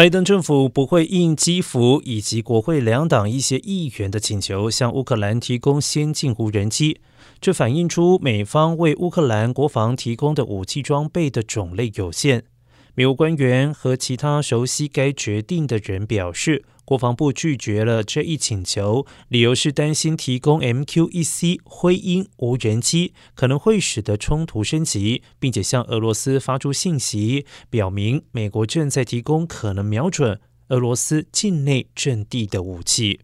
拜登政府不会应基辅以及国会两党一些议员的请求，向乌克兰提供先进无人机。这反映出美方为乌克兰国防提供的武器装备的种类有限。美国官员和其他熟悉该决定的人表示，国防部拒绝了这一请求，理由是担心提供 MQ-1C 灰鹰无人机可能会使得冲突升级，并且向俄罗斯发出信息，表明美国正在提供可能瞄准俄罗斯境内阵地的武器。